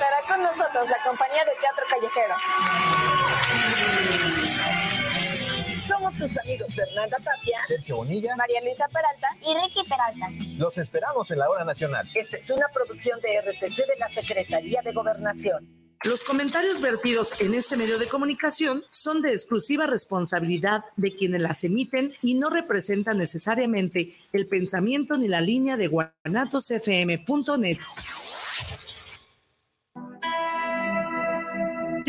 estará con nosotros la compañía de teatro callejero. Somos sus amigos Fernanda Tapia, Sergio Bonilla, María Luisa Peralta y Ricky Peralta. Los esperamos en la hora nacional. Esta es una producción de RTC de la Secretaría de Gobernación. Los comentarios vertidos en este medio de comunicación son de exclusiva responsabilidad de quienes las emiten y no representan necesariamente el pensamiento ni la línea de guanatosfm.net.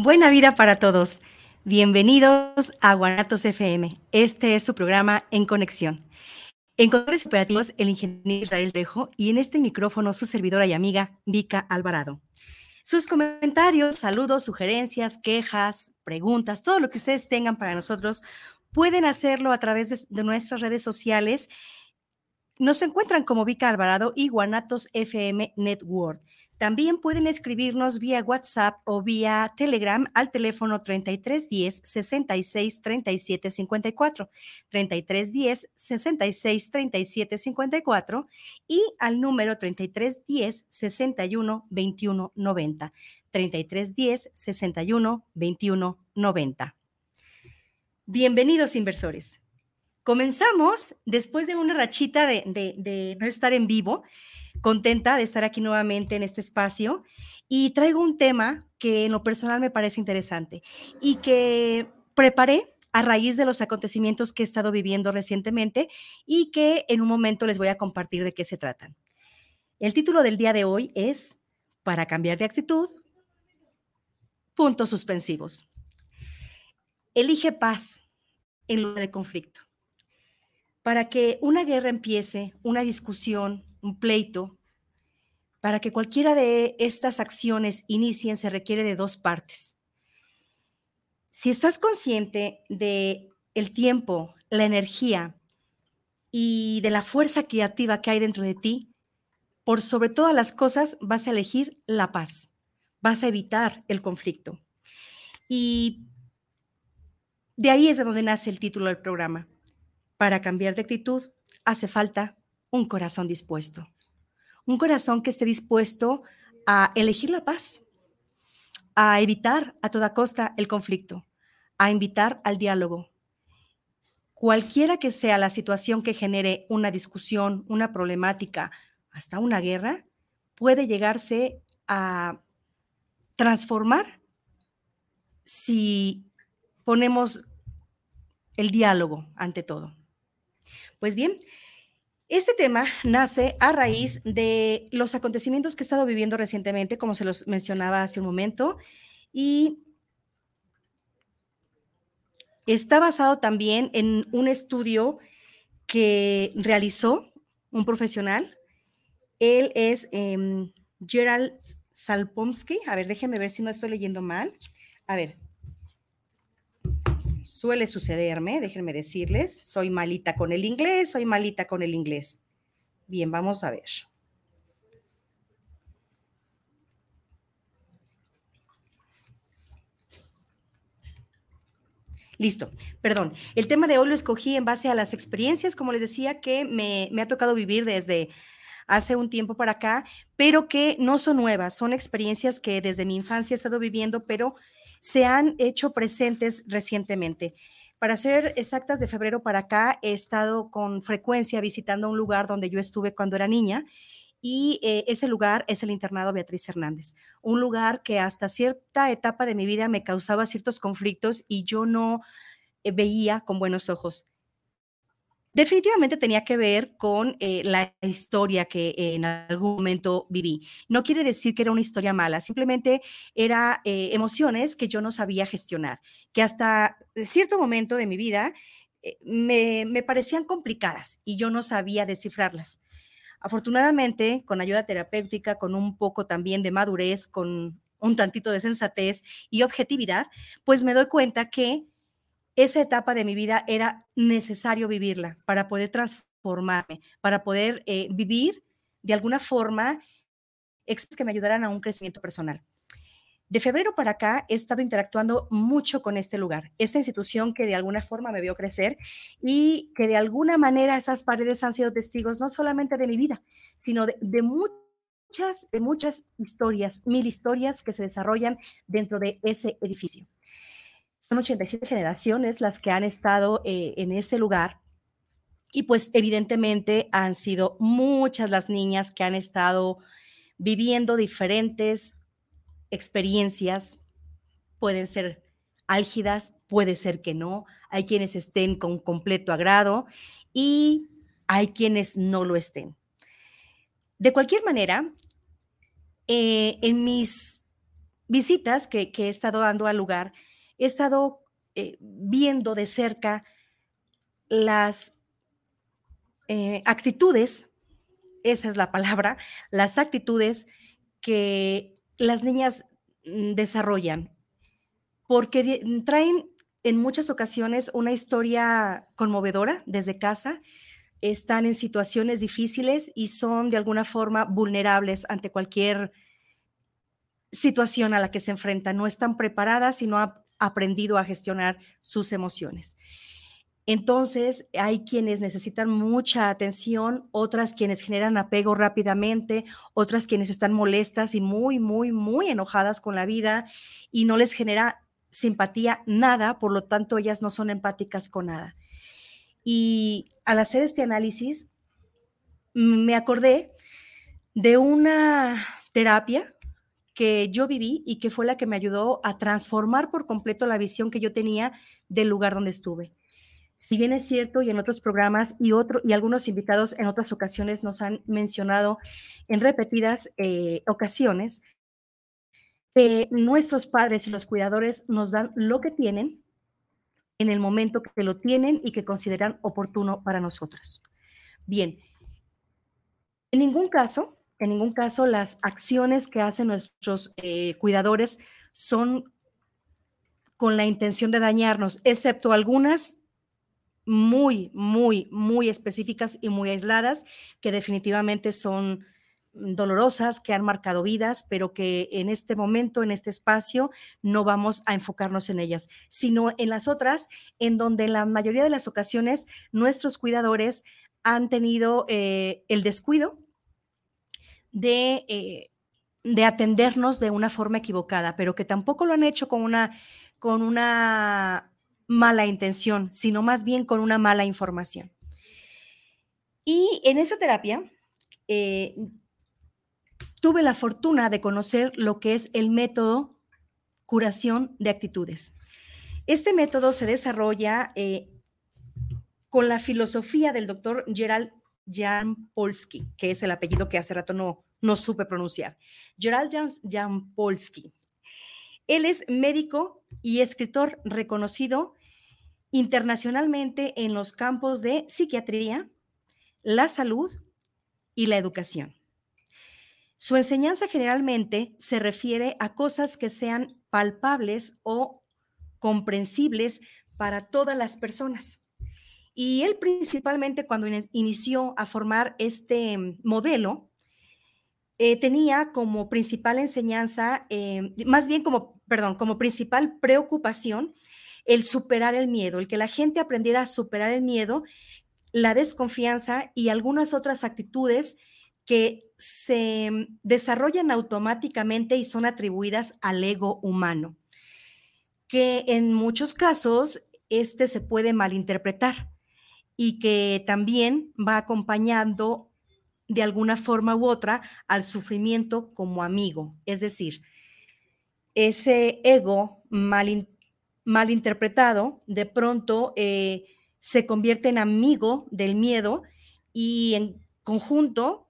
Buena vida para todos. Bienvenidos a Guanatos FM. Este es su programa En Conexión. En controles operativos, el ingeniero Israel Rejo y en este micrófono su servidora y amiga Vika Alvarado. Sus comentarios, saludos, sugerencias, quejas, preguntas, todo lo que ustedes tengan para nosotros, pueden hacerlo a través de, de nuestras redes sociales. Nos encuentran como Vika Alvarado y Guanatos FM Network. También pueden escribirnos vía WhatsApp o vía Telegram al teléfono 3310 66 37 54, 3310 66 37 54 y al número 3310 61 21 90, 3310 61 21 90. Bienvenidos inversores. Comenzamos después de una rachita de, de, de no estar en vivo contenta de estar aquí nuevamente en este espacio y traigo un tema que en lo personal me parece interesante y que preparé a raíz de los acontecimientos que he estado viviendo recientemente y que en un momento les voy a compartir de qué se tratan. El título del día de hoy es Para cambiar de actitud, puntos suspensivos. Elige paz en lugar de conflicto. Para que una guerra empiece, una discusión, un pleito, para que cualquiera de estas acciones inicien se requiere de dos partes. Si estás consciente de el tiempo, la energía y de la fuerza creativa que hay dentro de ti, por sobre todas las cosas vas a elegir la paz, vas a evitar el conflicto. Y de ahí es de donde nace el título del programa. Para cambiar de actitud hace falta un corazón dispuesto un corazón que esté dispuesto a elegir la paz, a evitar a toda costa el conflicto, a invitar al diálogo. Cualquiera que sea la situación que genere una discusión, una problemática, hasta una guerra, puede llegarse a transformar si ponemos el diálogo ante todo. Pues bien, este tema nace a raíz de los acontecimientos que he estado viviendo recientemente, como se los mencionaba hace un momento, y está basado también en un estudio que realizó un profesional. Él es eh, Gerald Salpomsky. A ver, déjenme ver si no estoy leyendo mal. A ver, suele sucederme, déjenme decirles, soy malita con el inglés, soy malita con el inglés. Bien, vamos a ver. Listo, perdón. El tema de hoy lo escogí en base a las experiencias, como les decía, que me, me, ha tocado vivir desde hace un tiempo para acá, pero que no son nuevas, son experiencias que desde mi infancia he estado viviendo, pero se han hecho presentes recientemente. Para ser exactas, de febrero para acá he estado con frecuencia visitando un lugar donde yo estuve cuando era niña y eh, ese lugar es el internado Beatriz Hernández, un lugar que hasta cierta etapa de mi vida me causaba ciertos conflictos y yo no eh, veía con buenos ojos definitivamente tenía que ver con eh, la historia que en algún momento viví. No quiere decir que era una historia mala, simplemente era eh, emociones que yo no sabía gestionar, que hasta cierto momento de mi vida eh, me, me, parecían complicadas y yo no sabía descifrarlas. Afortunadamente, con ayuda terapéutica, con un poco también de madurez, con un tantito de sensatez y objetividad, pues me doy cuenta que esa etapa de mi vida era necesario vivirla para poder transformarme, para poder eh, vivir de alguna forma que me ayudaran a un crecimiento personal. De febrero para acá he estado interactuando mucho con este lugar, esta institución que de alguna forma me vio crecer y que de alguna manera esas paredes han sido testigos no solamente de mi vida, sino de, muchas, de muchas historias, mil historias que se desarrollan dentro de ese edificio. Son 87 generaciones las que han estado eh, en este lugar. Y pues evidentemente han sido muchas las niñas que han estado viviendo diferentes experiencias, pueden ser álgidas, puede ser que no, hay quienes estén con completo agrado y hay quienes no lo estén. De cualquier manera, eh, en mis visitas que, he estado dando al lugar, he estado eh, viendo de cerca las eh, actitudes, esa es la palabra, las actitudes que las niñas mm, desarrollan, porque mm, traen en muchas ocasiones una historia conmovedora desde casa, están en situaciones difíciles y son de alguna forma vulnerables ante cualquier situación a la que se enfrentan. No están preparadas y no aprendido a gestionar sus emociones. Entonces, hay quienes necesitan mucha atención, otras quienes generan apego rápidamente, otras quienes están molestas y muy, muy, muy enojadas con la vida y no les genera simpatía nada, por lo tanto, ellas no son empáticas con nada. Y al hacer este análisis, me acordé de una terapia que yo viví y que fue la que me ayudó a transformar por completo la visión que yo tenía del lugar donde estuve si bien es cierto y en otros programas y, otro, y algunos invitados en otras ocasiones nos han mencionado en repetidas eh, ocasiones que nuestros padres y los cuidadores nos dan lo que tienen en el momento que lo tienen y que consideran oportuno para nosotros. Bien, en ningún caso, en ningún caso las acciones que hacen nuestros eh, cuidadores son con la intención de dañarnos, excepto algunas muy, muy, muy específicas y muy aisladas, que definitivamente son dolorosas, que han marcado vidas, pero que en este momento, en este espacio, no vamos a enfocarnos en ellas, sino en las otras, en donde en la mayoría de las ocasiones nuestros cuidadores han tenido eh, el descuido de, eh, de atendernos de una forma equivocada, pero que tampoco lo han hecho con una, con una mala intención, sino más bien con una mala información. Y en esa terapia eh, tuve la fortuna de conocer lo que es el método curación de actitudes. Este método se desarrolla eh, con la filosofía del doctor Gerald Jan Polsky, que es el apellido que hace rato no, no supe pronunciar. Gerald Jan Polsky. Él es médico y escritor reconocido internacionalmente en los campos de psiquiatría, la salud y la educación. Su enseñanza generalmente se refiere a cosas que sean palpables o comprensibles para todas las personas. Y él principalmente cuando inició a formar este modelo, eh, tenía como principal enseñanza, eh, más bien como, perdón, como principal preocupación el superar el miedo, el que la gente aprendiera a superar el miedo, la desconfianza y algunas otras actitudes que se desarrollan automáticamente y son atribuidas al ego humano, que en muchos casos este se puede malinterpretar y que también va acompañando de alguna forma u otra al sufrimiento como amigo. Es decir, ese ego malinterpretado mal interpretado, de pronto eh, se convierte en amigo del miedo y en conjunto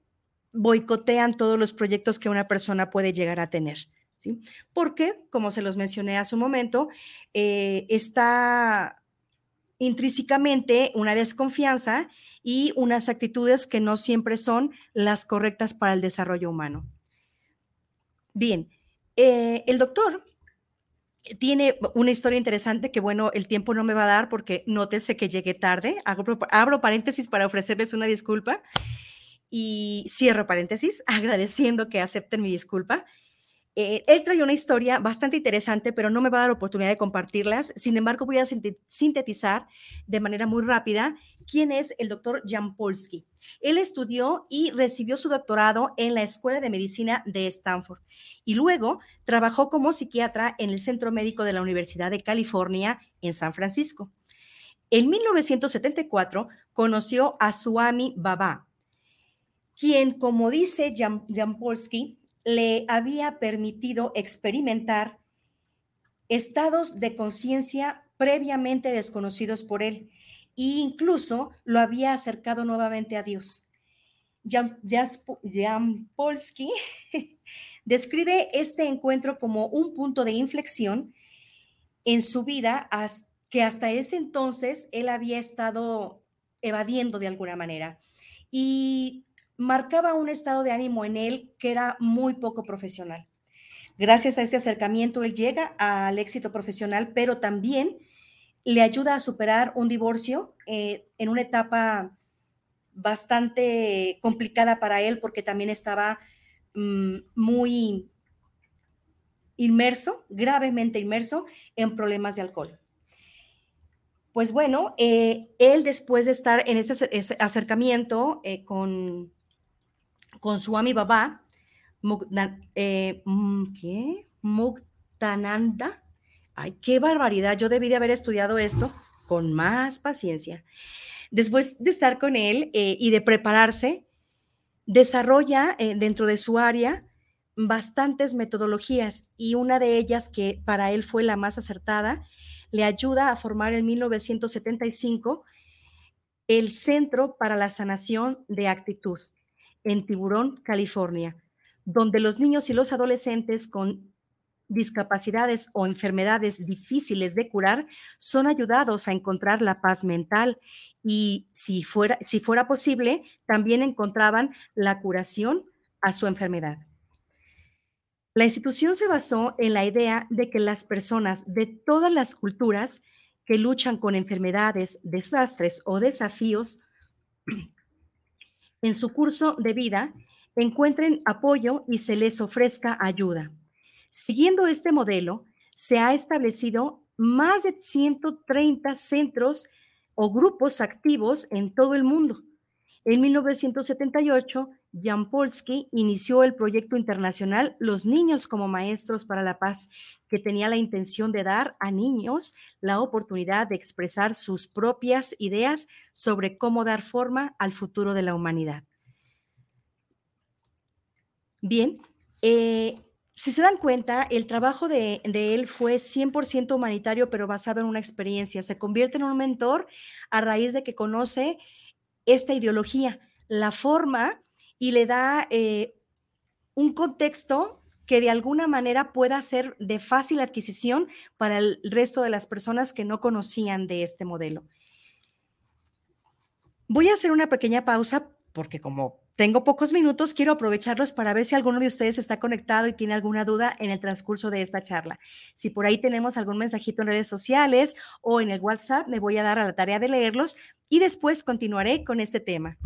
boicotean todos los proyectos que una persona puede llegar a tener. ¿sí? Porque, como se los mencioné hace un momento, eh, está intrínsecamente una desconfianza y unas actitudes que no siempre son las correctas para el desarrollo humano. Bien, eh, el doctor tiene una historia interesante que, bueno, el tiempo no me va a dar porque nótese que llegué tarde. abro paréntesis para ofrecerles una disculpa y cierro paréntesis agradeciendo que acepten mi disculpa. Eh, él trae una historia bastante interesante, pero no me va a dar oportunidad de compartirlas. Sin embargo, voy a sintetizar de manera muy rápida quién es el doctor Jan Polsky. Él estudió y recibió su doctorado en la Escuela de Medicina de Stanford y luego trabajó como psiquiatra en el Centro Médico de la Universidad de California en San Francisco. En 1974 conoció a Suami Baba, quien, como dice Jan, Jan Polsky, le había permitido experimentar estados de conciencia previamente desconocidos por él e incluso lo había acercado nuevamente a Dios. Jan, Polsky describe este encuentro como un punto de inflexión en su vida que hasta ese entonces él había estado evadiendo de alguna manera. Y marcaba un estado de ánimo en él que era muy poco profesional. Gracias a este acercamiento, él llega al éxito profesional, pero también le ayuda a superar un divorcio eh, en una etapa bastante complicada para él porque también estaba mm, muy inmerso, gravemente inmerso en problemas de alcohol. Pues bueno, eh, él después de estar en este acercamiento eh, con con su ami Baba, eh, mm, ¿qué? Muktananda. Ay, qué barbaridad. Yo debí de haber estudiado esto con más paciencia. Después de estar con él eh, y de prepararse, desarrolla eh, dentro de su área bastantes metodologías y una de ellas que para él fue la más acertada, le ayuda a formar en 1975 el Centro para la Sanación de Actitud en Tiburón, California, donde los niños y los adolescentes con discapacidades o enfermedades difíciles de curar son ayudados a encontrar la paz mental y si fuera, si fuera posible, también encontraban la curación a su enfermedad. La institución se basó en la idea de que las personas de todas las culturas que luchan con enfermedades, desastres o desafíos en su curso de vida encuentren apoyo y se les ofrezca ayuda. Siguiendo este modelo, se ha establecido más de 130 centros o grupos activos en todo el mundo. En 1978, Jan Polsky inició el proyecto internacional Los Niños como Maestros para la Paz, que tenía la intención de dar a niños la oportunidad de expresar sus propias ideas sobre cómo dar forma al futuro de la humanidad. Bien, eh, si se dan cuenta, el trabajo de, él fue 100% humanitario, pero basado en una experiencia. Se convierte en un mentor a raíz de que conoce esta ideología, la forma y le da eh, un contexto que de alguna manera pueda ser de fácil adquisición para el resto de las personas que no conocían de este modelo. Voy a hacer una pequeña pausa porque como tengo pocos minutos, quiero aprovecharlos para ver si alguno de ustedes está conectado y tiene alguna duda en el transcurso de esta charla. Si por ahí tenemos algún mensajito en redes sociales o en el WhatsApp, me voy a dar a la tarea de leerlos y después continuaré con este tema.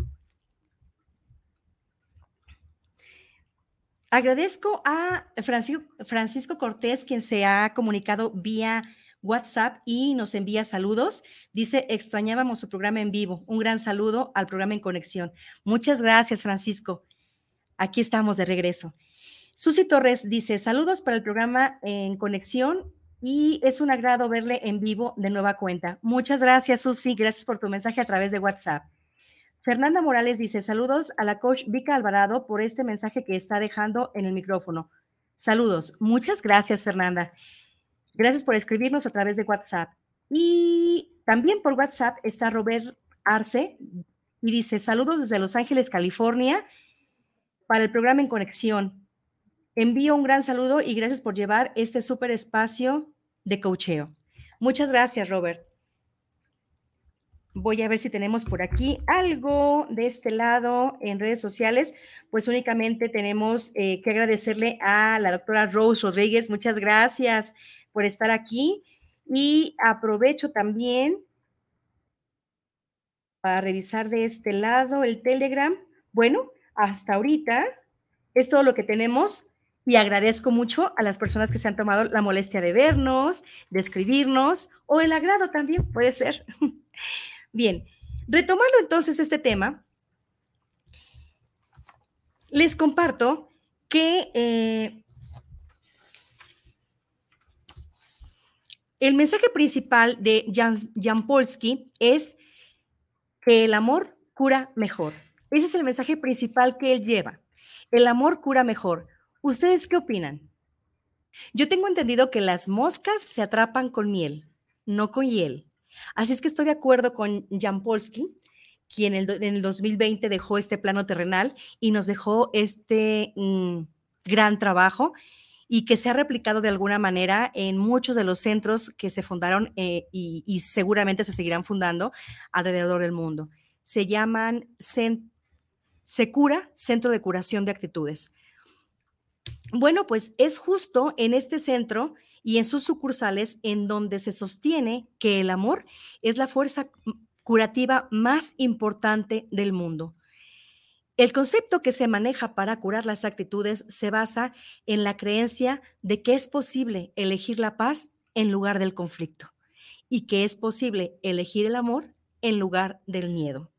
Agradezco a Francisco, Cortés, quien se ha comunicado vía WhatsApp y nos envía saludos. Dice, extrañábamos su programa en vivo. Un gran saludo al programa en conexión. Muchas gracias, Francisco. Aquí estamos de regreso. Susi Torres dice, saludos para el programa en conexión y es un agrado verle en vivo de nueva cuenta. Muchas gracias, Susi. Gracias por tu mensaje a través de WhatsApp. Fernanda Morales dice, saludos a la coach Vika Alvarado por este mensaje que está dejando en el micrófono. Saludos. Muchas gracias, Fernanda. Gracias por escribirnos a través de WhatsApp. Y también por WhatsApp está Robert Arce y dice, saludos desde Los Ángeles, California, para el programa En Conexión. Envío un gran saludo y gracias por llevar este súper espacio de coacheo. Muchas gracias, Robert. Voy a ver si tenemos por aquí algo de este lado en redes sociales. Pues únicamente tenemos eh, que agradecerle a la doctora Rose Rodríguez. Muchas gracias por estar aquí. Y aprovecho también para revisar de este lado el Telegram. Bueno, hasta ahorita es todo lo que tenemos y agradezco mucho a las personas que se han tomado la molestia de vernos, de escribirnos o el agrado también puede ser. Bien, retomando entonces este tema, les comparto que eh, el mensaje principal de Jan, Jan Polsky es que el amor cura mejor. Ese es el mensaje principal que él lleva. El amor cura mejor. ¿Ustedes qué opinan? Yo tengo entendido que las moscas se atrapan con miel, no con hiel. Así es que estoy de acuerdo con Jan Polsky, quien en el, 2020 dejó este plano terrenal y nos dejó este mm, gran trabajo y que se ha replicado de alguna manera en muchos de los centros que se fundaron eh, y, seguramente se seguirán fundando alrededor del mundo. Se llaman Secura, Centro de Curación de Actitudes. Bueno, pues es justo en este centro y en sus sucursales en donde se sostiene que el amor es la fuerza curativa más importante del mundo. El concepto que se maneja para curar las actitudes se basa en la creencia de que es posible elegir la paz en lugar del conflicto y que es posible elegir el amor en lugar del miedo.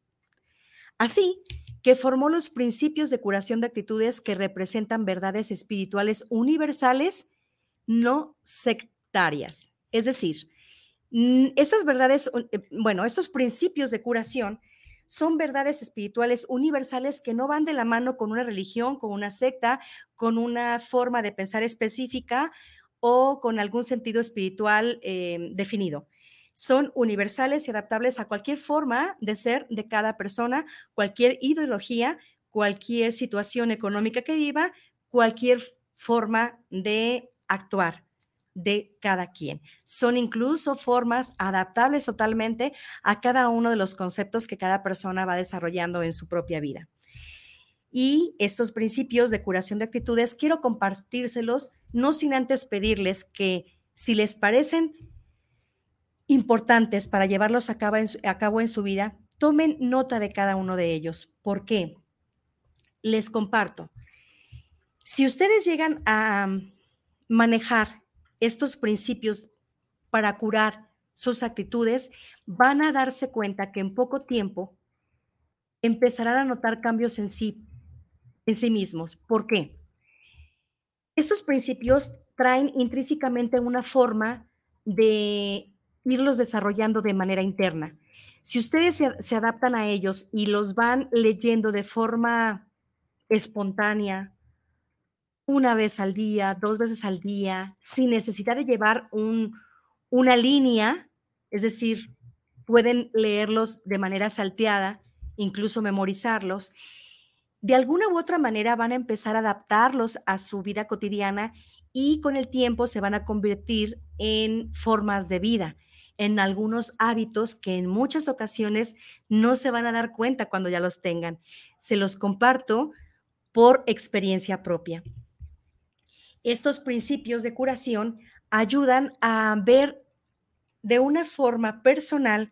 Así que formó los principios de curación de actitudes que representan verdades espirituales universales no sectarias. Es decir, esas verdades, eh, bueno, estos principios de curación son verdades espirituales universales que no van de la mano con una religión, con una secta, con una forma de pensar específica o con algún sentido espiritual eh, definido. Son universales y adaptables a cualquier forma de ser de cada persona, cualquier ideología, cualquier situación económica que viva, cualquier forma de actuar de cada quien. Son incluso formas adaptables totalmente a cada uno de los conceptos que cada persona va desarrollando en su propia vida. Y estos principios de curación de actitudes quiero compartírselos, no sin antes pedirles que si les parecen importantes para llevarlos a cabo en su, a cabo en su vida, tomen nota de cada uno de ellos. ¿Por qué? Les comparto. Si ustedes llegan a manejar estos principios para curar sus actitudes, van a darse cuenta que en poco tiempo empezarán a notar cambios en sí, en sí mismos. ¿Por qué? Estos principios traen intrínsecamente una forma de irlos desarrollando de manera interna. Si ustedes se, se adaptan a ellos y los van leyendo de forma espontánea, una vez al día, dos veces al día, sin necesidad de llevar un, una línea, es decir, pueden leerlos de manera salteada, incluso memorizarlos. De alguna u otra manera van a empezar a adaptarlos a su vida cotidiana y con el tiempo se van a convertir en formas de vida, en algunos hábitos que en muchas ocasiones no se van a dar cuenta cuando ya los tengan. Se los comparto por experiencia propia estos principios de curación ayudan a ver de una forma personal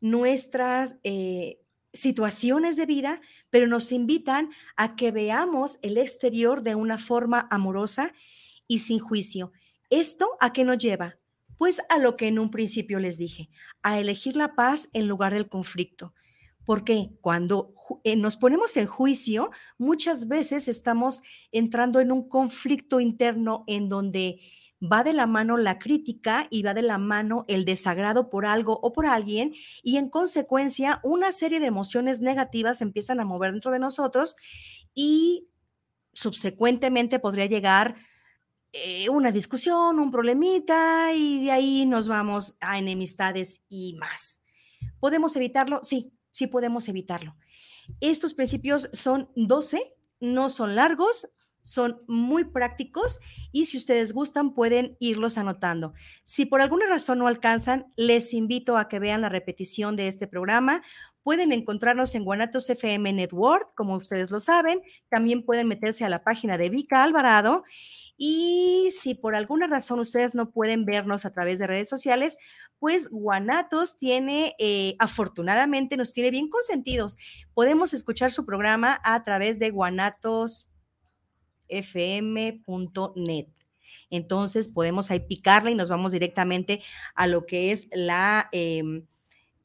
nuestras eh, situaciones de vida, pero nos invitan a que veamos el exterior de una forma amorosa y sin juicio. ¿Esto a qué nos lleva? Pues a lo que en un principio les dije, a elegir la paz en lugar del conflicto. Porque cuando eh, nos ponemos en juicio, muchas veces estamos entrando en un conflicto interno en donde va de la mano la crítica y va de la mano el desagrado por algo o por alguien y en consecuencia una serie de emociones negativas empiezan a mover dentro de nosotros y subsecuentemente podría llegar eh, una discusión, un problemita y de ahí nos vamos a enemistades y más. ¿Podemos evitarlo? Sí, sí podemos evitarlo. Estos principios son 12, no son largos, son muy prácticos y si ustedes gustan pueden irlos anotando. Si por alguna razón no alcanzan, les invito a que vean la repetición de este programa. Pueden encontrarnos en Guanatos FM Network, como ustedes lo saben. También pueden meterse a la página de Vika Alvarado. Y si por alguna razón ustedes no pueden vernos a través de redes sociales, pues Guanatos tiene, eh, afortunadamente, nos tiene bien consentidos. Podemos escuchar su programa a través de Guanatos fm.net. Entonces podemos ahí picarla y nos vamos directamente a lo que es la em,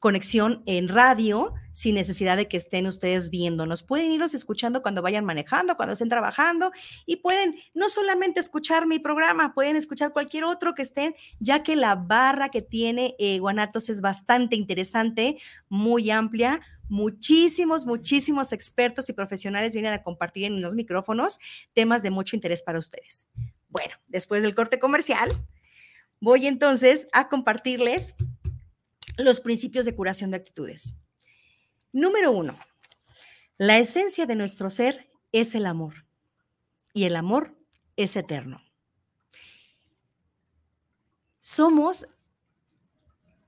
conexión en radio sin necesidad de que estén ustedes viéndonos. Pueden irlos escuchando cuando vayan manejando, cuando estén trabajando y pueden no solamente escuchar mi programa, pueden escuchar cualquier otro que estén, ya que la barra que tiene eh, Guanatos es bastante interesante, muy amplia, muchísimos, muchísimos expertos y profesionales vienen a compartir en los micrófonos temas de mucho interés para ustedes. Bueno, después del corte comercial, voy entonces a compartirles los principios de curación de actitudes. Número uno, la esencia de nuestro ser es el amor y el amor es eterno. Somos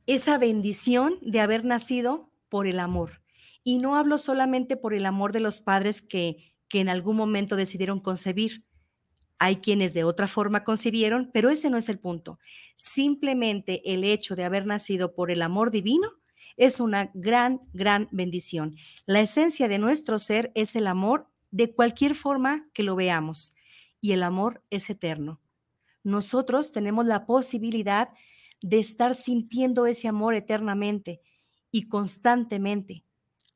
esa bendición de haber nacido por el amor. Y no hablo solamente por el amor de los padres que, que en algún momento decidieron concebir. Hay quienes de otra forma concibieron, pero ese no es el punto. Simplemente el hecho de haber nacido por el amor divino es una gran, gran bendición. La esencia de nuestro ser es el amor de cualquier forma que lo veamos y el amor es eterno. Nosotros tenemos la posibilidad de estar sintiendo ese amor eternamente y constantemente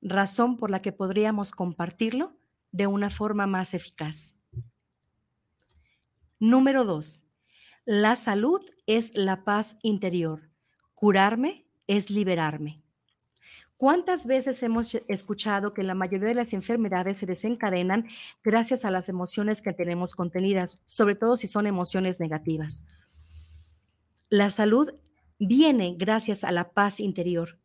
razón por la que podríamos compartirlo de una forma más eficaz. Número dos, la salud es la paz interior. Curarme es liberarme. ¿Cuántas veces hemos escuchado que la mayoría de las enfermedades se desencadenan gracias a las emociones que tenemos contenidas, sobre todo si son emociones negativas? La salud viene gracias a la paz interior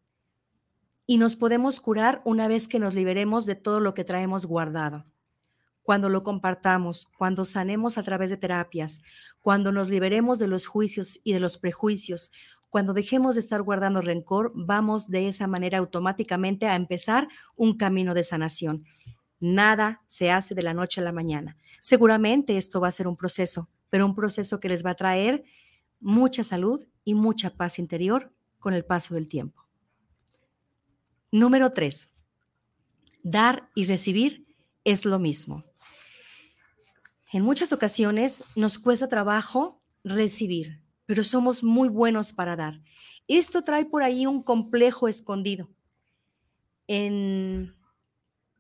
y nos podemos curar una vez que nos liberemos de todo lo que traemos guardado. Cuando lo compartamos, cuando sanemos a través de terapias, cuando nos liberemos de los juicios y de los prejuicios, cuando dejemos de estar guardando rencor, vamos de esa manera automáticamente a empezar un camino de sanación. Nada se hace de la noche a la mañana. Seguramente esto va a ser un proceso, pero un proceso que les va a traer mucha salud y mucha paz interior con el paso del tiempo. Número tres, dar y recibir es lo mismo. En muchas ocasiones nos cuesta trabajo recibir, pero somos muy buenos para dar. Esto trae por ahí un complejo escondido. En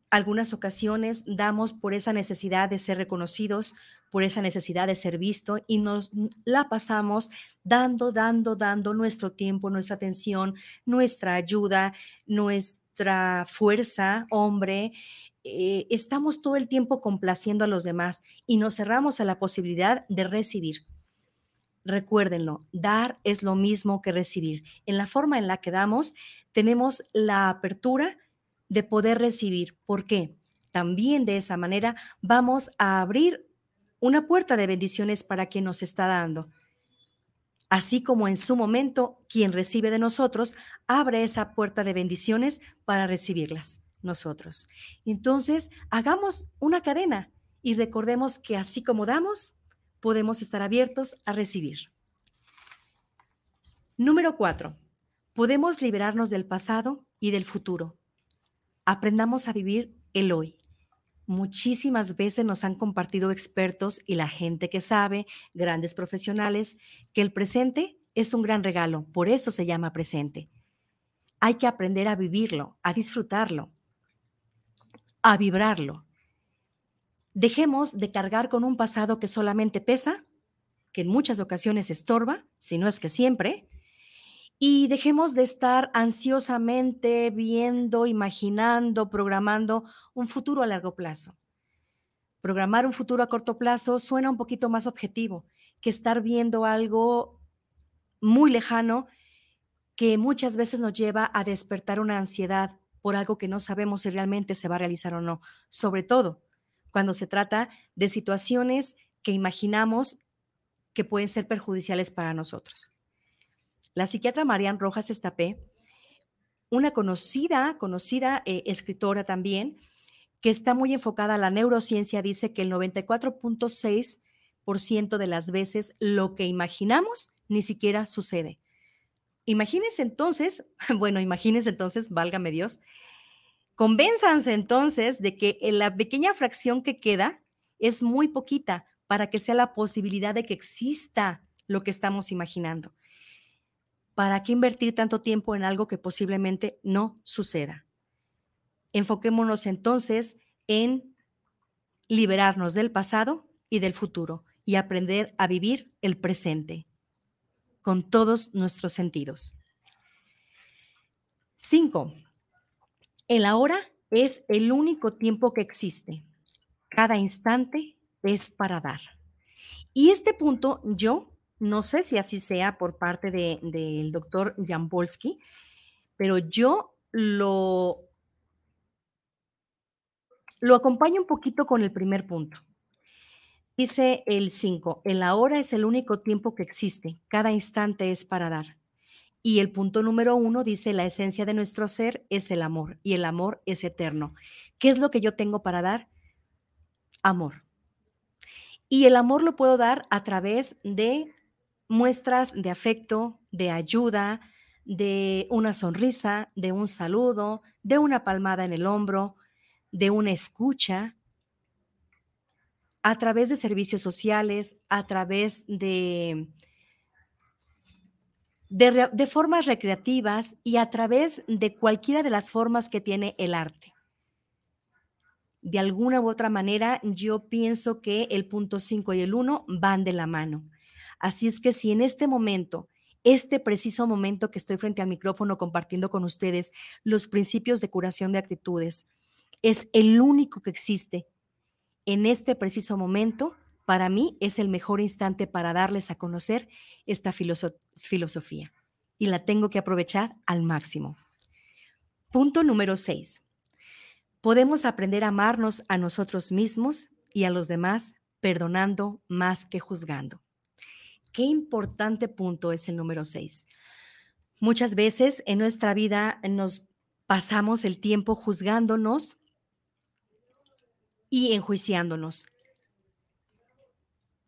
algunas ocasiones damos por esa necesidad de ser reconocidos, por esa necesidad de ser visto y nos la pasamos dando, dando, dando nuestro tiempo, nuestra atención, nuestra ayuda, nuestra fuerza, hombre. Eh, estamos todo el tiempo complaciendo a los demás y nos cerramos a la posibilidad de recibir. Recuérdenlo, dar es lo mismo que recibir. En la forma en la que damos, tenemos la apertura de poder recibir. ¿Por qué? También de esa manera vamos a abrir una puerta de bendiciones para quien nos está dando. Así como en su momento quien recibe de nosotros abre esa puerta de bendiciones para recibirlas nosotros. Entonces, hagamos una cadena y recordemos que así como damos, podemos estar abiertos a recibir. Número cuatro, podemos liberarnos del pasado y del futuro. Aprendamos a vivir el hoy muchísimas veces nos han compartido expertos y la gente que sabe, grandes profesionales, que el presente es un gran regalo, por eso se llama presente. Hay que aprender a vivirlo, a disfrutarlo, a vibrarlo. Dejemos de cargar con un pasado que solamente pesa, que en muchas ocasiones estorba, si no es que siempre, y dejemos de estar ansiosamente viendo, imaginando, programando un futuro a largo plazo. Programar un futuro a corto plazo suena un poquito más objetivo que estar viendo algo muy lejano que muchas veces nos lleva a despertar una ansiedad por algo que no sabemos si realmente se va a realizar o no. Sobre todo cuando se trata de situaciones que imaginamos que pueden ser perjudiciales para nosotros. La psiquiatra Marian Rojas Estapé, una conocida, conocida eh, escritora también, que está muy enfocada a la neurociencia, dice que el 94.6% de las veces lo que imaginamos ni siquiera sucede. Imagínense entonces, bueno, imagínense entonces, válgame Dios, convénzanse entonces de que la pequeña fracción que queda es muy poquita para que sea la posibilidad de que exista lo que estamos imaginando. ¿Para qué invertir tanto tiempo en algo que posiblemente no suceda? Enfoquémonos entonces en liberarnos del pasado y del futuro y aprender a vivir el presente con todos nuestros sentidos. Cinco, el ahora es el único tiempo que existe. Cada instante es para dar. Y este punto yo no sé si así sea por parte del de, doctor Jampolsky, pero yo lo, lo acompaño un poquito con el primer punto. Dice el 5, el ahora es el único tiempo que existe, cada instante es para dar. Y el punto número uno dice, la esencia de nuestro ser es el amor y el amor es eterno. ¿Qué es lo que yo tengo para dar? Amor. Y el amor lo puedo dar a través de muestras de afecto, de ayuda, de una sonrisa, de un saludo, de una palmada en el hombro, de una escucha, a través de servicios sociales, a través de, de, formas recreativas y a través de cualquiera de las formas que tiene el arte. De alguna u otra manera, yo pienso que el punto 5 y el 1 van de la mano. Así es que si en este momento, este preciso momento que estoy frente al micrófono compartiendo con ustedes los principios de curación de actitudes, es el único que existe en este preciso momento, para mí es el mejor instante para darles a conocer esta filosofía y la tengo que aprovechar al máximo. Punto número 6. Podemos aprender a amarnos a nosotros mismos y a los demás perdonando más que juzgando. Qué importante punto es el número 6. Muchas veces en nuestra vida nos pasamos el tiempo juzgándonos y enjuiciándonos.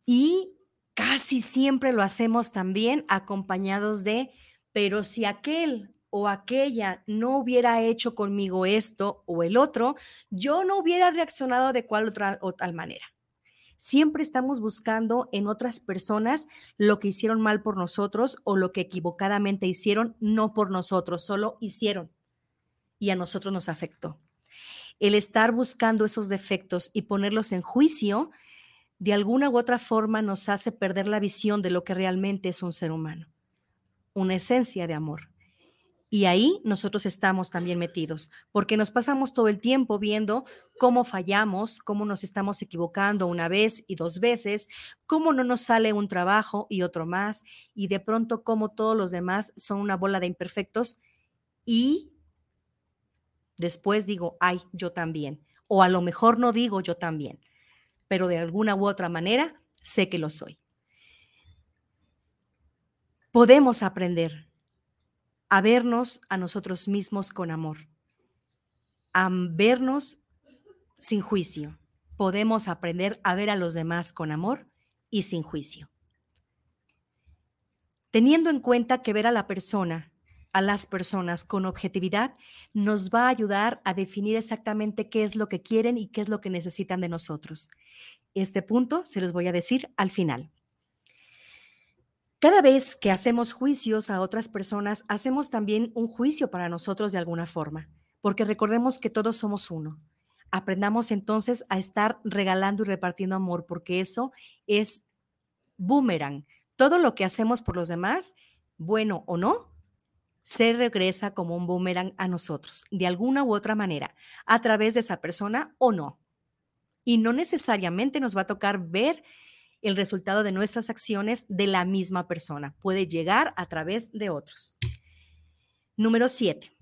Y casi siempre lo hacemos también acompañados de, pero si aquel o aquella no hubiera hecho conmigo esto o el otro, yo no hubiera reaccionado de cual otra o tal manera. Siempre estamos buscando en otras personas lo que hicieron mal por nosotros o lo que equivocadamente hicieron, no por nosotros, solo hicieron y a nosotros nos afectó el estar buscando esos defectos y ponerlos en juicio, de alguna u otra forma nos hace perder la visión de lo que realmente es un ser humano, una esencia de amor. Y ahí nosotros estamos también metidos, porque nos pasamos todo el tiempo viendo cómo fallamos, cómo nos estamos equivocando una vez y dos veces, cómo no nos sale un trabajo y otro más, y de pronto cómo todos los demás son una bola de imperfectos y después digo, ay, yo también. O a lo mejor no digo yo también, pero de alguna u otra manera sé que lo soy. Podemos aprender a vernos a nosotros mismos con amor, a vernos sin juicio. Podemos aprender a ver a los demás con amor y sin juicio. Teniendo en cuenta que ver a la persona a las personas con objetividad nos va a ayudar a definir exactamente qué es lo que quieren y qué es lo que necesitan de nosotros. Este punto se los voy a decir al final. Cada vez que hacemos juicios a otras personas, hacemos también un juicio para nosotros de alguna forma, porque recordemos que todos somos uno. Aprendamos entonces a estar regalando y repartiendo amor, porque eso es boomerang. Todo lo que hacemos por los demás, bueno o no, se regresa como un boomerang a nosotros, de alguna u otra manera, a través de esa persona o no. Y no necesariamente nos va a tocar ver el resultado de nuestras acciones de la misma persona. Puede llegar a través de otros. Número siete.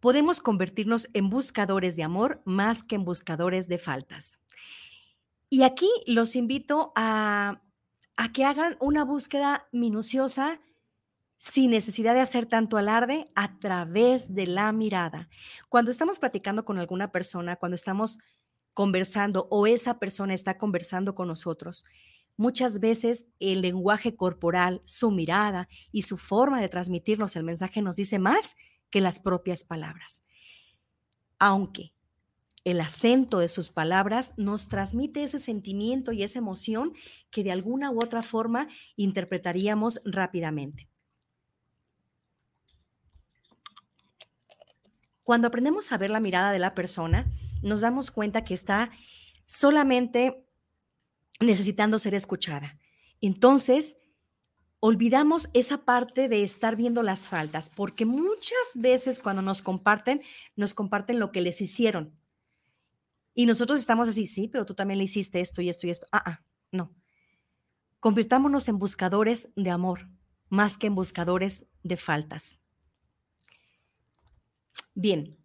podemos convertirnos en buscadores de amor más que en buscadores de faltas. Y aquí los invito a, a que hagan una búsqueda minuciosa sin necesidad de hacer tanto alarde a través de la mirada. Cuando estamos platicando con alguna persona, cuando estamos conversando o esa persona está conversando con nosotros, muchas veces el lenguaje corporal, su mirada y su forma de transmitirnos el mensaje nos dice más que las propias palabras. Aunque el acento de sus palabras nos transmite ese sentimiento y esa emoción que de alguna u otra forma interpretaríamos rápidamente. Cuando aprendemos a ver la mirada de la persona, nos damos cuenta que está solamente necesitando ser escuchada. Entonces, olvidamos esa parte de estar viendo las faltas, porque muchas veces cuando nos comparten, nos comparten lo que les hicieron. Y nosotros estamos así, sí, pero tú también le hiciste esto y esto y esto. Ah, ah, no. Convirtámonos en buscadores de amor, más que en buscadores de faltas. Bien.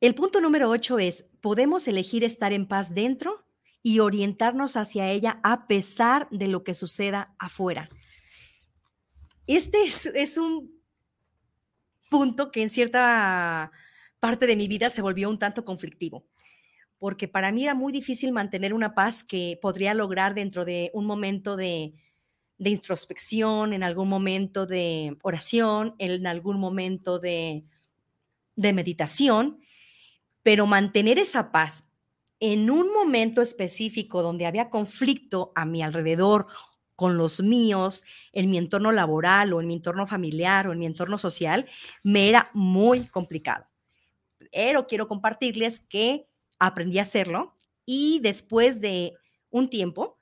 El punto número ocho es, podemos elegir estar en paz dentro y orientarnos hacia ella a pesar de lo que suceda afuera. Este es, un punto que en cierta parte de mi vida se volvió un tanto conflictivo, porque para mí era muy difícil mantener una paz que podría lograr dentro de un momento de, de introspección, en algún momento de oración, en algún momento de, de meditación, pero mantener esa paz en un momento específico donde había conflicto a mi alrededor con los míos, en mi entorno laboral o en mi entorno familiar o en mi entorno social, me era muy complicado. Pero quiero compartirles que aprendí a hacerlo y después de un tiempo,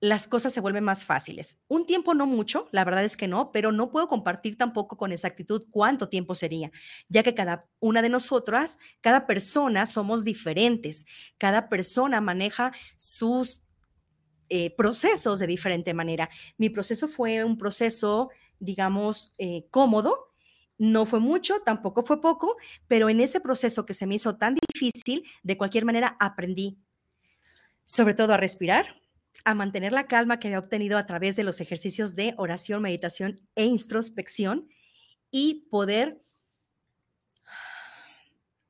las cosas se vuelven más fáciles. Un tiempo no mucho, la verdad es que no, pero no puedo compartir tampoco con exactitud cuánto tiempo sería, ya que cada una de nosotras, cada persona somos diferentes, cada persona maneja sus eh, procesos de diferente manera. Mi proceso fue un proceso, digamos, eh, cómodo, no fue mucho, tampoco fue poco, pero en ese proceso que se me hizo tan difícil, de cualquier manera aprendí sobre todo a respirar, a mantener la calma que había obtenido a través de los ejercicios de oración, meditación e introspección y poder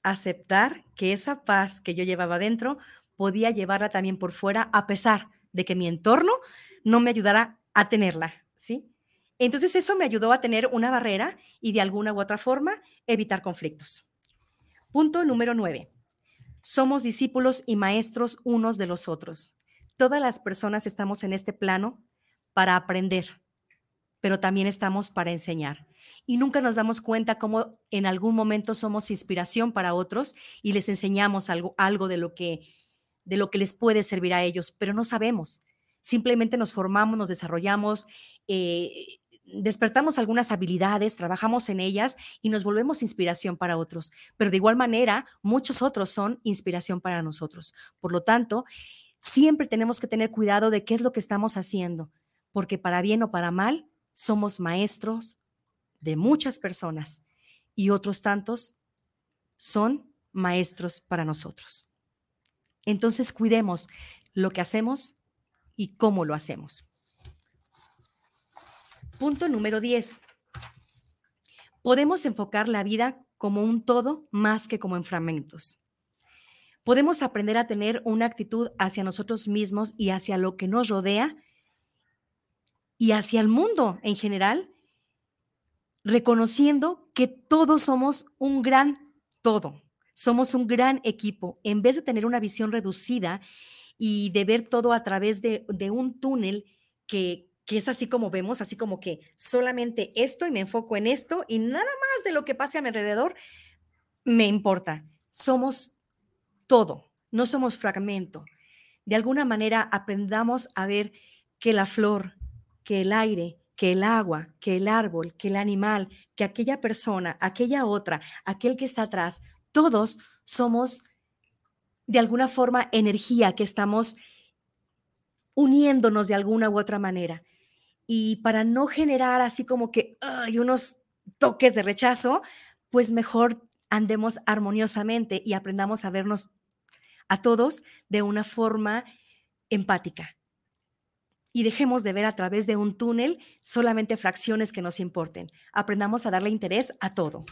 aceptar que esa paz que yo llevaba dentro podía llevarla también por fuera a pesar de que mi entorno no me ayudara a tenerla, ¿sí? Entonces eso me ayudó a tener una barrera y de alguna u otra forma evitar conflictos. Punto número nueve. Somos discípulos y maestros unos de los otros todas las personas estamos en este plano para aprender, pero también estamos para enseñar. Y nunca nos damos cuenta cómo en algún momento somos inspiración para otros y les enseñamos algo, algo de, lo que, de lo que les puede servir a ellos, pero no sabemos. Simplemente nos formamos, nos desarrollamos, eh, despertamos algunas habilidades, trabajamos en ellas y nos volvemos inspiración para otros. Pero de igual manera, muchos otros son inspiración para nosotros. Por lo tanto, siempre tenemos que tener cuidado de qué es lo que estamos haciendo, porque para bien o para mal, somos maestros de muchas personas y otros tantos son maestros para nosotros. Entonces, cuidemos lo que hacemos y cómo lo hacemos. Punto número 10. Podemos enfocar la vida como un todo más que como en fragmentos podemos aprender a tener una actitud hacia nosotros mismos y hacia lo que nos rodea y hacia el mundo en general, reconociendo que todos somos un gran todo, somos un gran equipo, en vez de tener una visión reducida y de ver todo a través de, un túnel que, que es así como vemos, así como que solamente esto y me enfoco en esto y nada más de lo que pase a mi alrededor me importa. Somos todo, no somos fragmento. De alguna manera aprendamos a ver que la flor, que el aire, que el agua, que el árbol, que el animal, que aquella persona, aquella otra, aquel que está atrás, todos somos de alguna forma energía que estamos uniéndonos de alguna u otra manera. Y para no generar así como que hay unos toques de rechazo, pues mejor andemos armoniosamente y aprendamos a vernos a todos de una forma empática. Y dejemos de ver a través de un túnel solamente fracciones que nos importen. Aprendamos a darle interés a todo.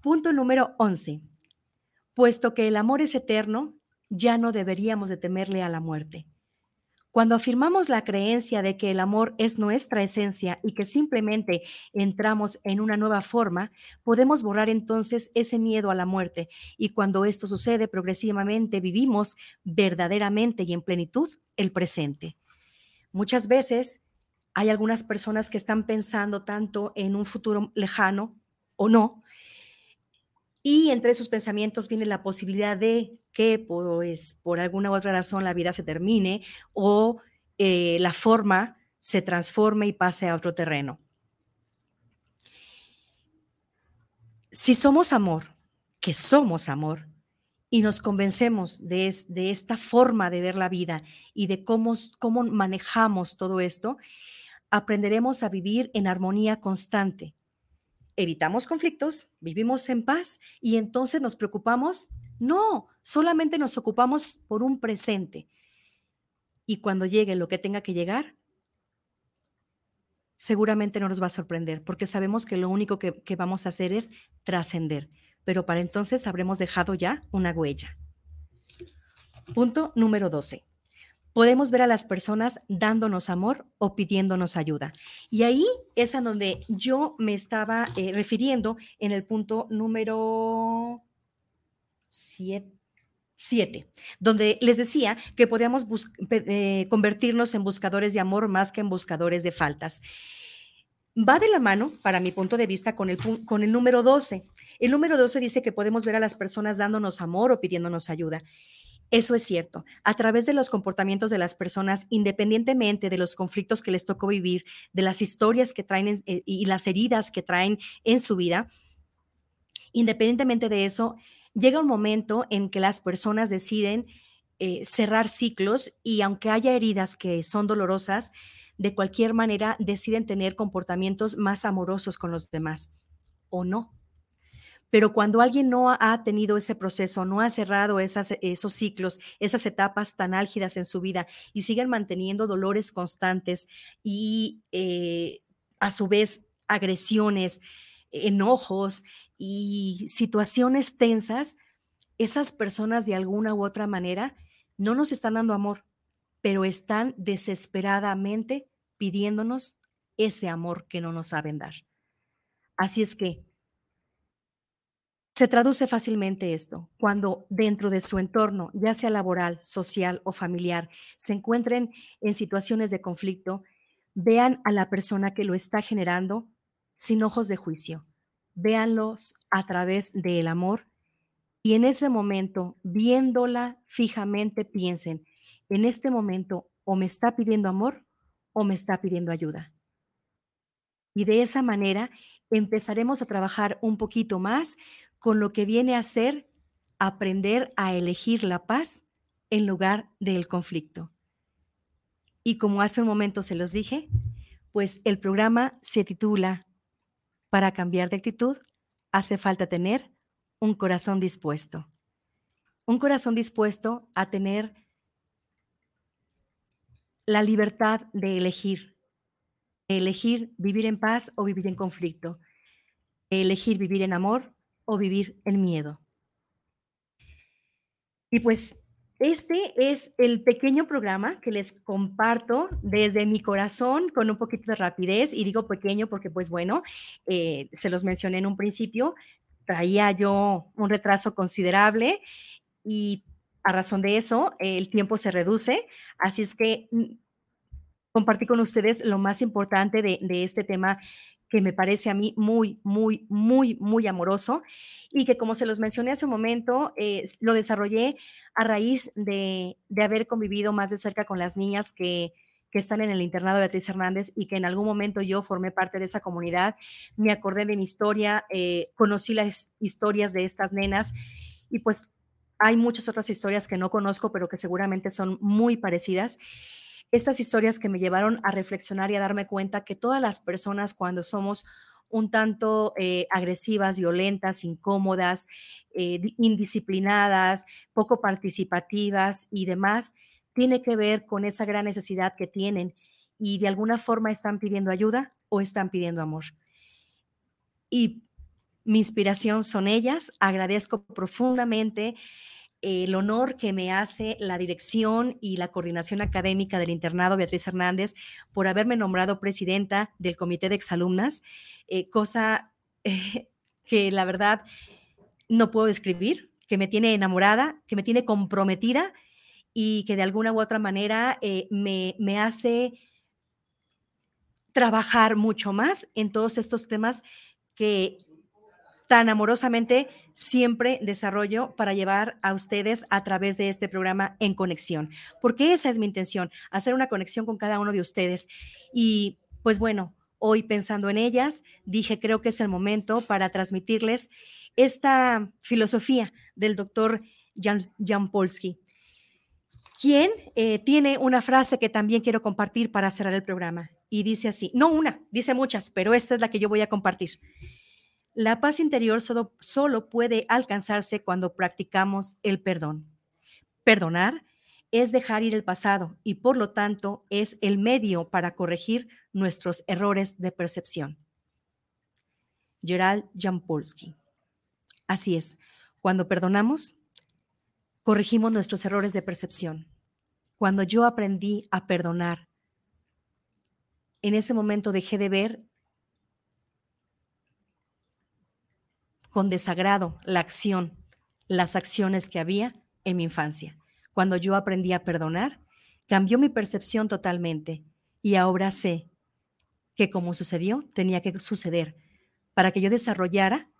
Punto número 11. Puesto que el amor es eterno, ya no deberíamos de temerle a la muerte. Cuando afirmamos la creencia de que el amor es nuestra esencia y que simplemente entramos en una nueva forma, podemos borrar entonces ese miedo a la muerte y cuando esto sucede progresivamente vivimos verdaderamente y en plenitud el presente. Muchas veces hay algunas personas que están pensando tanto en un futuro lejano o no, y entre esos pensamientos viene la posibilidad de que, pues, por alguna u otra razón la vida se termine o eh, la forma se transforme y pase a otro terreno. Si somos amor, que somos amor, y nos convencemos de, de esta forma de ver la vida y de cómo, cómo manejamos todo esto, aprenderemos a vivir en armonía constante evitamos conflictos, vivimos en paz y entonces nos preocupamos. No, solamente nos ocupamos por un presente. Y cuando llegue lo que tenga que llegar, seguramente no nos va a sorprender, porque sabemos que lo único que, vamos a hacer es trascender. Pero para entonces habremos dejado ya una huella. Punto número 12 podemos ver a las personas dándonos amor o pidiéndonos ayuda. Y ahí es a donde yo me estaba eh, refiriendo en el punto número 7. donde les decía que podíamos eh, convertirnos en buscadores de amor más que en buscadores de faltas. Va de la mano, para mi punto de vista, con el, con el número 12. El número 12 dice que podemos ver a las personas dándonos amor o pidiéndonos ayuda. Eso es cierto. A través de los comportamientos de las personas, independientemente de los conflictos que les tocó vivir, de las historias que traen eh, y las heridas que traen en su vida, independientemente de eso, llega un momento en que las personas deciden eh, cerrar ciclos y aunque haya heridas que son dolorosas, de cualquier manera deciden tener comportamientos más amorosos con los demás o no. Pero cuando alguien no ha tenido ese proceso, no ha cerrado esos ciclos, esas etapas tan álgidas en su vida y siguen manteniendo dolores constantes y eh, a su vez agresiones, enojos y situaciones tensas, esas personas de alguna u otra manera no nos están dando amor, pero están desesperadamente pidiéndonos ese amor que no nos saben dar. Así es que se traduce fácilmente esto cuando dentro de su entorno, ya sea laboral, social o familiar, se encuentren en situaciones de conflicto, vean a la persona que lo está generando sin ojos de juicio. Véanlos a través del amor y en ese momento, viéndola fijamente, piensen, en este momento o me está pidiendo amor o me está pidiendo ayuda. Y de esa manera empezaremos a trabajar un poquito más con lo que viene a ser aprender a elegir la paz en lugar del conflicto. Y como hace un momento se los dije, pues el programa se titula Para cambiar de actitud hace falta tener un corazón dispuesto. Un corazón dispuesto a tener la libertad de elegir, elegir vivir en paz o vivir en conflicto, elegir vivir en amor o vivir en miedo. Y pues este es el pequeño programa que les comparto desde mi corazón con un poquito de rapidez y digo pequeño porque pues bueno, eh, se los mencioné en un principio, traía yo un retraso considerable y a razón de eso el tiempo se reduce, así es que mm, compartí con ustedes lo más importante de este tema que me parece a mí muy, muy, muy, muy amoroso y que como se los mencioné hace un momento, eh, lo desarrollé a raíz de, haber convivido más de cerca con las niñas que, están en el internado de Beatriz Hernández y que en algún momento yo formé parte de esa comunidad, me acordé de mi historia, eh, conocí las historias de estas nenas y pues hay muchas otras historias que no conozco, pero que seguramente son muy parecidas estas historias que me llevaron a reflexionar y a darme cuenta que todas las personas cuando somos un tanto eh, agresivas, violentas, incómodas, eh, indisciplinadas, poco participativas y demás, tiene que ver con esa gran necesidad que tienen y de alguna forma están pidiendo ayuda o están pidiendo amor. Y mi inspiración son ellas. Agradezco profundamente el honor que me hace la dirección y la coordinación académica del internado Beatriz Hernández por haberme nombrado presidenta del comité de exalumnas, eh, cosa eh, que la verdad no puedo describir, que me tiene enamorada, que me tiene comprometida y que de alguna u otra manera eh, me, me hace trabajar mucho más en todos estos temas que tan amorosamente siempre desarrollo para llevar a ustedes a través de este programa en conexión, porque esa es mi intención, hacer una conexión con cada uno de ustedes. Y pues bueno, hoy pensando en ellas, dije, creo que es el momento para transmitirles esta filosofía del doctor Jan, Jan Polsky, quien eh, tiene una frase que también quiero compartir para cerrar el programa. Y dice así, no una, dice muchas, pero esta es la que yo voy a compartir. La paz interior solo, puede alcanzarse cuando practicamos el perdón. Perdonar es dejar ir el pasado y por lo tanto es el medio para corregir nuestros errores de percepción. Gerald Jampolsky. Así es, cuando perdonamos, corregimos nuestros errores de percepción. Cuando yo aprendí a perdonar, en ese momento dejé de ver con desagrado la acción, las acciones que había en mi infancia. Cuando yo aprendí a perdonar, cambió mi percepción totalmente y ahora sé que como sucedió, tenía que suceder para que yo desarrollara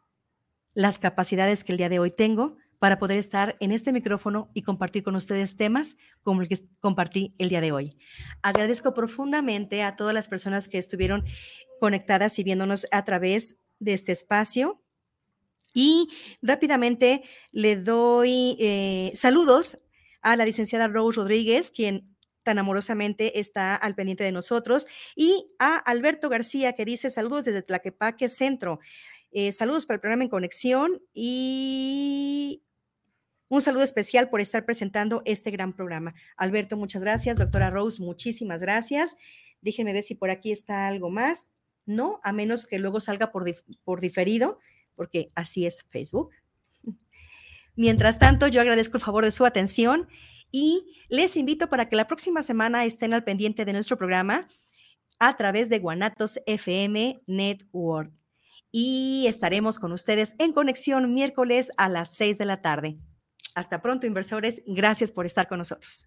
las capacidades que el día de hoy tengo para poder estar en este micrófono y compartir con ustedes temas como el que compartí el día de hoy. Agradezco profundamente a todas las personas que estuvieron conectadas y viéndonos a través de este espacio. Y rápidamente le doy eh, saludos a la licenciada Rose Rodríguez, quien tan amorosamente está al pendiente de nosotros, y a Alberto García, que dice saludos desde Tlaquepaque Centro. Eh, saludos para el programa En Conexión y un saludo especial por estar presentando este gran programa. Alberto, muchas gracias. Doctora Rose, muchísimas gracias. Déjenme ver si por aquí está algo más. No, a menos que luego salga por, por diferido porque así es Facebook. Mientras tanto, yo agradezco el favor de su atención y les invito para que la próxima semana estén al pendiente de nuestro programa a través de Guanatos FM Network. Y estaremos con ustedes en conexión miércoles a las 6 de la tarde. Hasta pronto, inversores. Gracias por estar con nosotros.